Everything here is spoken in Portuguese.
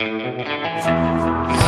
Música